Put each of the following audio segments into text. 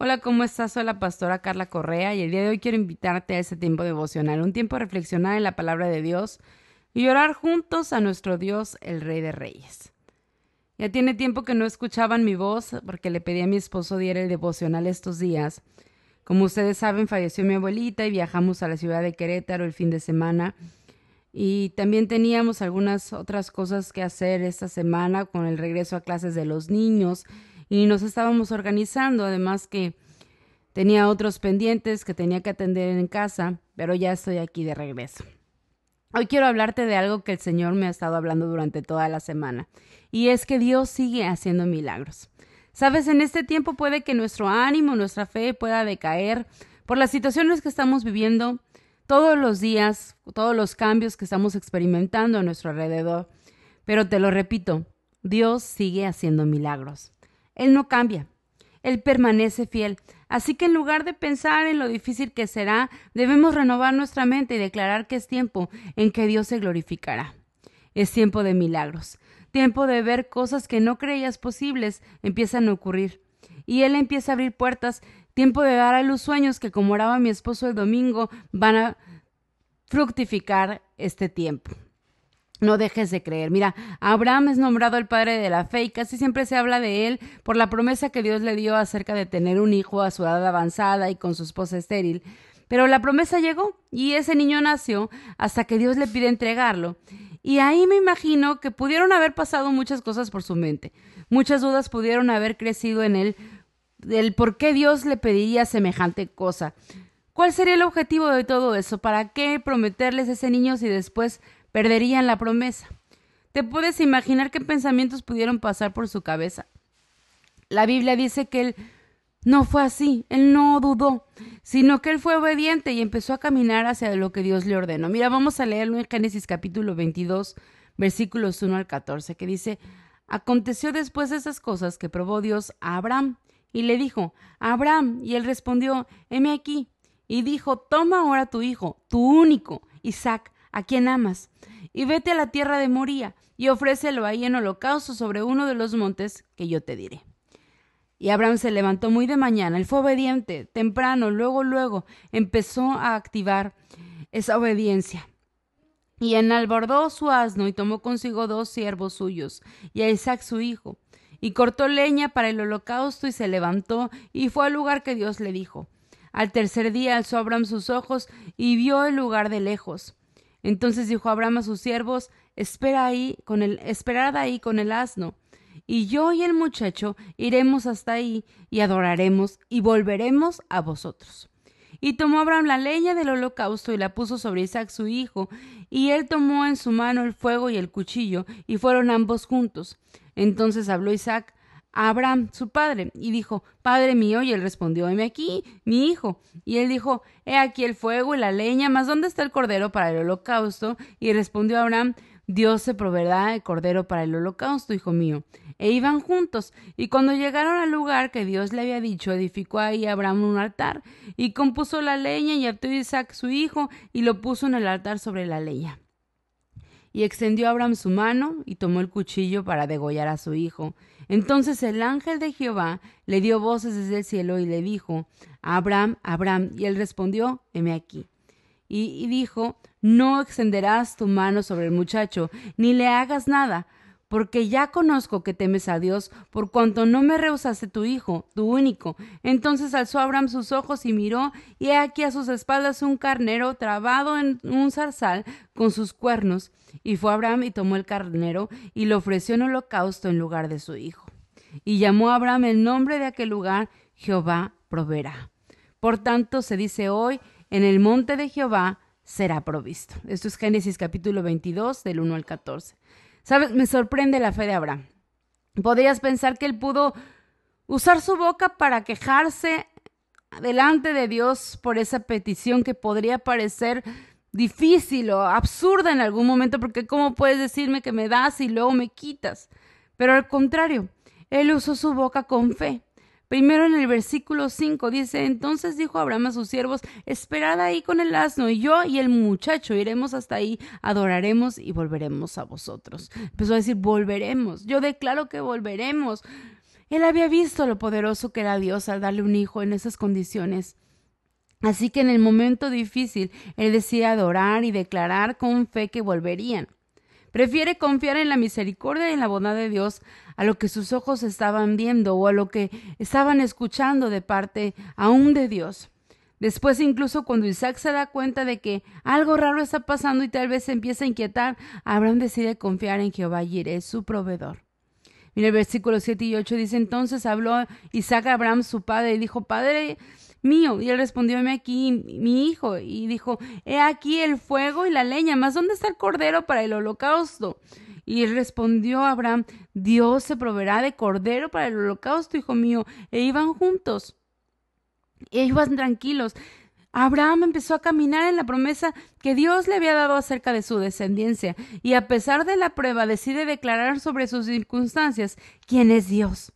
Hola, ¿cómo estás? Soy la pastora Carla Correa y el día de hoy quiero invitarte a este tiempo devocional, un tiempo de reflexionar en la palabra de Dios y orar juntos a nuestro Dios, el Rey de Reyes. Ya tiene tiempo que no escuchaban mi voz porque le pedí a mi esposo diera el devocional estos días. Como ustedes saben, falleció mi abuelita y viajamos a la ciudad de Querétaro el fin de semana. Y también teníamos algunas otras cosas que hacer esta semana con el regreso a clases de los niños y nos estábamos organizando, además que tenía otros pendientes que tenía que atender en casa, pero ya estoy aquí de regreso. Hoy quiero hablarte de algo que el Señor me ha estado hablando durante toda la semana, y es que Dios sigue haciendo milagros. Sabes, en este tiempo puede que nuestro ánimo, nuestra fe pueda decaer por las situaciones que estamos viviendo todos los días, todos los cambios que estamos experimentando a nuestro alrededor. Pero te lo repito, Dios sigue haciendo milagros. Él no cambia. Él permanece fiel. Así que en lugar de pensar en lo difícil que será, debemos renovar nuestra mente y declarar que es tiempo en que Dios se glorificará. Es tiempo de milagros, tiempo de ver cosas que no creías posibles empiezan a ocurrir. Y Él empieza a abrir puertas, tiempo de dar a los sueños que, como oraba mi esposo el domingo, van a fructificar este tiempo. No dejes de creer. Mira, Abraham es nombrado el padre de la fe y casi siempre se habla de él por la promesa que Dios le dio acerca de tener un hijo a su edad avanzada y con su esposa estéril. Pero la promesa llegó y ese niño nació hasta que Dios le pide entregarlo. Y ahí me imagino que pudieron haber pasado muchas cosas por su mente. Muchas dudas pudieron haber crecido en él del por qué Dios le pediría semejante cosa. ¿Cuál sería el objetivo de todo eso? ¿Para qué prometerles ese niño si después perderían la promesa. Te puedes imaginar qué pensamientos pudieron pasar por su cabeza. La Biblia dice que él no fue así, él no dudó, sino que él fue obediente y empezó a caminar hacia lo que Dios le ordenó. Mira, vamos a leerlo en Génesis capítulo 22, versículos 1 al 14, que dice, Aconteció después de esas cosas que probó Dios a Abraham y le dijo, Abraham, y él respondió, heme aquí, y dijo, toma ahora tu hijo, tu único, Isaac, a quien amas, y vete a la tierra de Moría, y ofrécelo ahí en holocausto sobre uno de los montes que yo te diré. Y Abraham se levantó muy de mañana, él fue obediente, temprano, luego, luego empezó a activar esa obediencia. Y enalbordó su asno y tomó consigo dos siervos suyos y a Isaac su hijo, y cortó leña para el holocausto y se levantó y fue al lugar que Dios le dijo. Al tercer día alzó Abraham sus ojos y vio el lugar de lejos. Entonces dijo Abraham a sus siervos, Espera ahí con el, esperad ahí con el asno, y yo y el muchacho iremos hasta ahí y adoraremos y volveremos a vosotros. Y tomó Abraham la leña del holocausto y la puso sobre Isaac su hijo, y él tomó en su mano el fuego y el cuchillo, y fueron ambos juntos. Entonces habló Isaac Abraham, su padre, y dijo, Padre mío, y él respondió, heme aquí, mi hijo. Y él dijo, He aquí el fuego y la leña, mas ¿dónde está el cordero para el holocausto? Y respondió Abraham, Dios se proveerá el cordero para el holocausto, hijo mío. E iban juntos, y cuando llegaron al lugar que Dios le había dicho, edificó ahí Abraham un altar, y compuso la leña, y ató Isaac su hijo, y lo puso en el altar sobre la leña. Y extendió Abraham su mano, y tomó el cuchillo para degollar a su hijo. Entonces el ángel de Jehová le dio voces desde el cielo y le dijo, Abraham, Abraham, y él respondió, heme aquí. Y, y dijo, no extenderás tu mano sobre el muchacho, ni le hagas nada, porque ya conozco que temes a Dios, por cuanto no me rehusaste tu hijo, tu único. Entonces alzó Abraham sus ojos y miró, y he aquí a sus espaldas un carnero trabado en un zarzal con sus cuernos. Y fue Abraham y tomó el carnero y lo ofreció en holocausto en lugar de su hijo. Y llamó a Abraham el nombre de aquel lugar Jehová proveerá. Por tanto se dice hoy, en el monte de Jehová será provisto. Esto es Génesis capítulo 22 del 1 al 14. ¿Sabes? Me sorprende la fe de Abraham. Podrías pensar que él pudo usar su boca para quejarse delante de Dios por esa petición que podría parecer difícil o absurda en algún momento, porque ¿cómo puedes decirme que me das y luego me quitas? Pero al contrario, él usó su boca con fe. Primero en el versículo 5 dice, entonces dijo Abraham a sus siervos, esperad ahí con el asno, y yo y el muchacho iremos hasta ahí, adoraremos y volveremos a vosotros. Empezó a decir, volveremos, yo declaro que volveremos. Él había visto lo poderoso que era Dios al darle un hijo en esas condiciones. Así que en el momento difícil, él decide adorar y declarar con fe que volverían. Prefiere confiar en la misericordia y en la bondad de Dios a lo que sus ojos estaban viendo o a lo que estaban escuchando de parte aún de Dios. Después, incluso cuando Isaac se da cuenta de que algo raro está pasando y tal vez se empieza a inquietar, Abraham decide confiar en Jehová es su proveedor. Mira el versículo 7 y 8 dice entonces habló Isaac a Abraham su padre y dijo, Padre mío. Y él respondió, aquí, mi hijo. Y dijo, he aquí el fuego y la leña, mas ¿dónde está el cordero para el holocausto? Y él respondió Abraham, Dios se proveerá de cordero para el holocausto, hijo mío. E iban juntos. E iban tranquilos. Abraham empezó a caminar en la promesa que Dios le había dado acerca de su descendencia, y a pesar de la prueba decide declarar sobre sus circunstancias quién es Dios.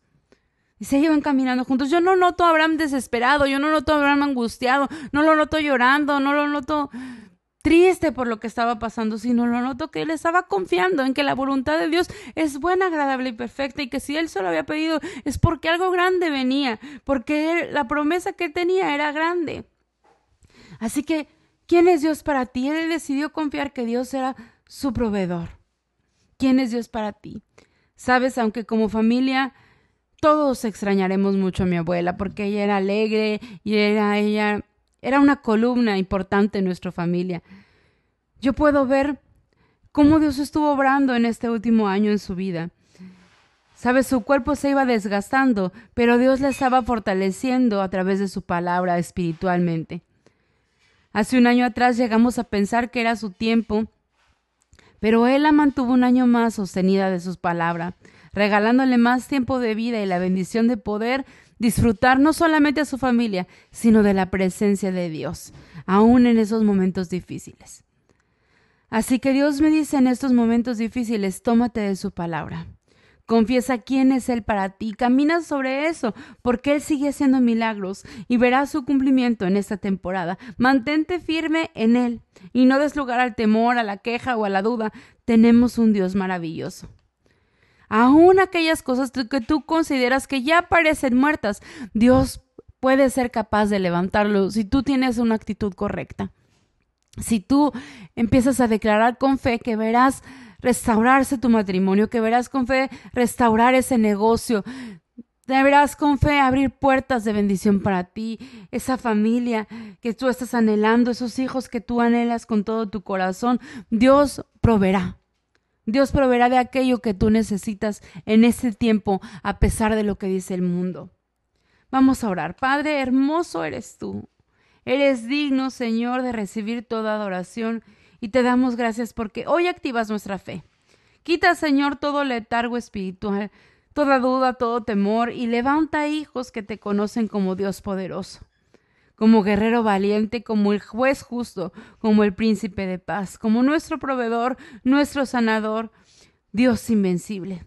Y se iban caminando juntos. Yo no noto a Abraham desesperado, yo no noto a Abraham angustiado, no lo noto llorando, no lo noto triste por lo que estaba pasando, sino lo noto que él estaba confiando en que la voluntad de Dios es buena, agradable y perfecta y que si él se lo había pedido es porque algo grande venía, porque la promesa que tenía era grande. Así que, ¿quién es Dios para ti? Él decidió confiar que Dios era su proveedor. ¿Quién es Dios para ti? Sabes, aunque como familia todos extrañaremos mucho a mi abuela porque ella era alegre y era ella era una columna importante en nuestra familia. Yo puedo ver cómo Dios estuvo obrando en este último año en su vida. Sabes, su cuerpo se iba desgastando, pero Dios la estaba fortaleciendo a través de su palabra espiritualmente. Hace un año atrás llegamos a pensar que era su tiempo, pero Él la mantuvo un año más sostenida de sus palabras regalándole más tiempo de vida y la bendición de poder disfrutar no solamente a su familia, sino de la presencia de Dios, aún en esos momentos difíciles. Así que Dios me dice en estos momentos difíciles, tómate de su palabra. Confiesa quién es Él para ti, camina sobre eso, porque Él sigue haciendo milagros y verás su cumplimiento en esta temporada. Mantente firme en Él y no des lugar al temor, a la queja o a la duda. Tenemos un Dios maravilloso aún aquellas cosas que tú consideras que ya parecen muertas, Dios puede ser capaz de levantarlo si tú tienes una actitud correcta. Si tú empiezas a declarar con fe que verás restaurarse tu matrimonio, que verás con fe restaurar ese negocio, verás con fe abrir puertas de bendición para ti, esa familia que tú estás anhelando, esos hijos que tú anhelas con todo tu corazón, Dios proveerá. Dios proveerá de aquello que tú necesitas en ese tiempo, a pesar de lo que dice el mundo. Vamos a orar. Padre, hermoso eres tú. Eres digno, Señor, de recibir toda adoración y te damos gracias porque hoy activas nuestra fe. Quita, Señor, todo letargo espiritual, toda duda, todo temor y levanta hijos que te conocen como Dios poderoso como guerrero valiente, como el juez justo, como el príncipe de paz, como nuestro proveedor, nuestro sanador, Dios invencible.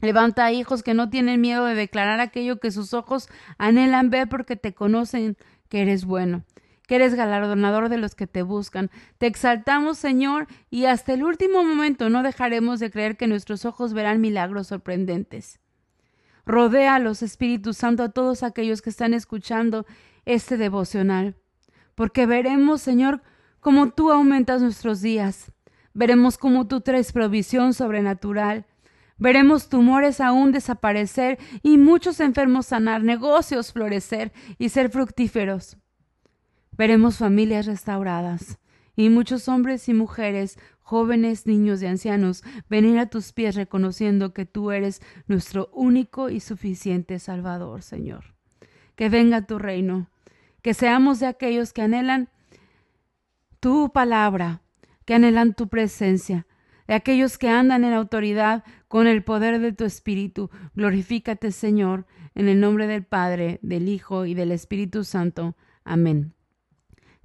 Levanta a hijos que no tienen miedo de declarar aquello que sus ojos anhelan ver porque te conocen que eres bueno, que eres galardonador de los que te buscan. Te exaltamos, Señor, y hasta el último momento no dejaremos de creer que nuestros ojos verán milagros sorprendentes. Rodea a los Espíritus Santo a todos aquellos que están escuchando este devocional, porque veremos, Señor, cómo tú aumentas nuestros días, veremos cómo tú traes provisión sobrenatural, veremos tumores aún desaparecer y muchos enfermos sanar, negocios florecer y ser fructíferos. Veremos familias restauradas y muchos hombres y mujeres, jóvenes, niños y ancianos, venir a tus pies reconociendo que tú eres nuestro único y suficiente Salvador, Señor. Que venga tu reino, que seamos de aquellos que anhelan tu palabra, que anhelan tu presencia, de aquellos que andan en autoridad con el poder de tu Espíritu. Glorifícate, Señor, en el nombre del Padre, del Hijo y del Espíritu Santo. Amén.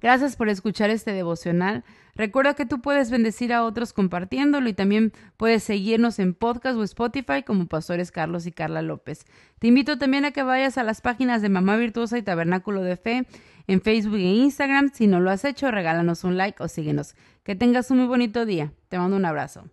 Gracias por escuchar este devocional. Recuerda que tú puedes bendecir a otros compartiéndolo y también puedes seguirnos en podcast o Spotify como Pastores Carlos y Carla López. Te invito también a que vayas a las páginas de Mamá Virtuosa y Tabernáculo de Fe en Facebook e Instagram. Si no lo has hecho, regálanos un like o síguenos. Que tengas un muy bonito día. Te mando un abrazo.